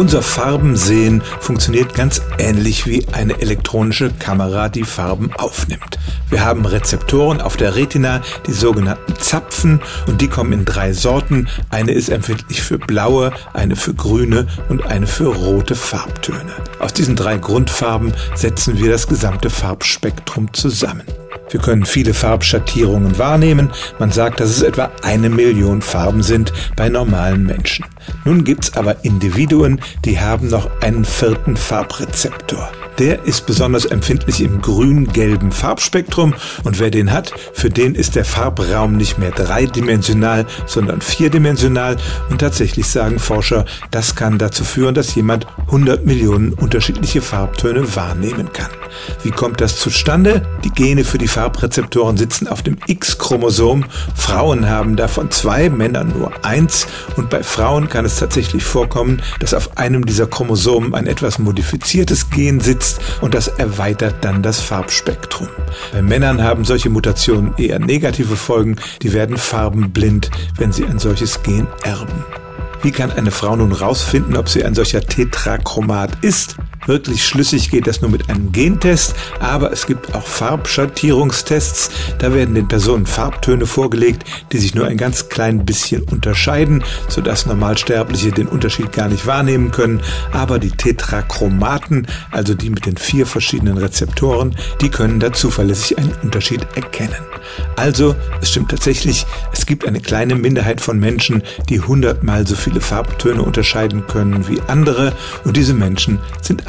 Unser Farbensehen funktioniert ganz ähnlich wie eine elektronische Kamera, die Farben aufnimmt. Wir haben Rezeptoren auf der Retina, die sogenannten Zapfen, und die kommen in drei Sorten. Eine ist empfindlich für blaue, eine für grüne und eine für rote Farbtöne. Aus diesen drei Grundfarben setzen wir das gesamte Farbspektrum zusammen. Wir können viele Farbschattierungen wahrnehmen. Man sagt, dass es etwa eine Million Farben sind bei normalen Menschen. Nun gibt's aber Individuen, die haben noch einen vierten Farbrezeptor. Der ist besonders empfindlich im grün-gelben Farbspektrum und wer den hat, für den ist der Farbraum nicht mehr dreidimensional, sondern vierdimensional und tatsächlich sagen Forscher, das kann dazu führen, dass jemand 100 Millionen unterschiedliche Farbtöne wahrnehmen kann. Wie kommt das zustande? Die Gene für die Farbrezeptoren sitzen auf dem X-Chromosom. Frauen haben davon zwei, Männer nur eins und bei Frauen kann es tatsächlich vorkommen, dass auf einem dieser Chromosomen ein etwas modifiziertes Gen sitzt und das erweitert dann das Farbspektrum. Bei Männern haben solche Mutationen eher negative Folgen, die werden farbenblind, wenn sie ein solches Gen erben. Wie kann eine Frau nun rausfinden, ob sie ein solcher Tetrachromat ist? Wirklich schlüssig geht das nur mit einem Gentest, aber es gibt auch Farbschattierungstests. Da werden den Personen Farbtöne vorgelegt, die sich nur ein ganz klein bisschen unterscheiden, sodass Normalsterbliche den Unterschied gar nicht wahrnehmen können. Aber die Tetrachromaten, also die mit den vier verschiedenen Rezeptoren, die können da zuverlässig einen Unterschied erkennen. Also, es stimmt tatsächlich, es gibt eine kleine Minderheit von Menschen, die hundertmal so viele Farbtöne unterscheiden können wie andere und diese Menschen sind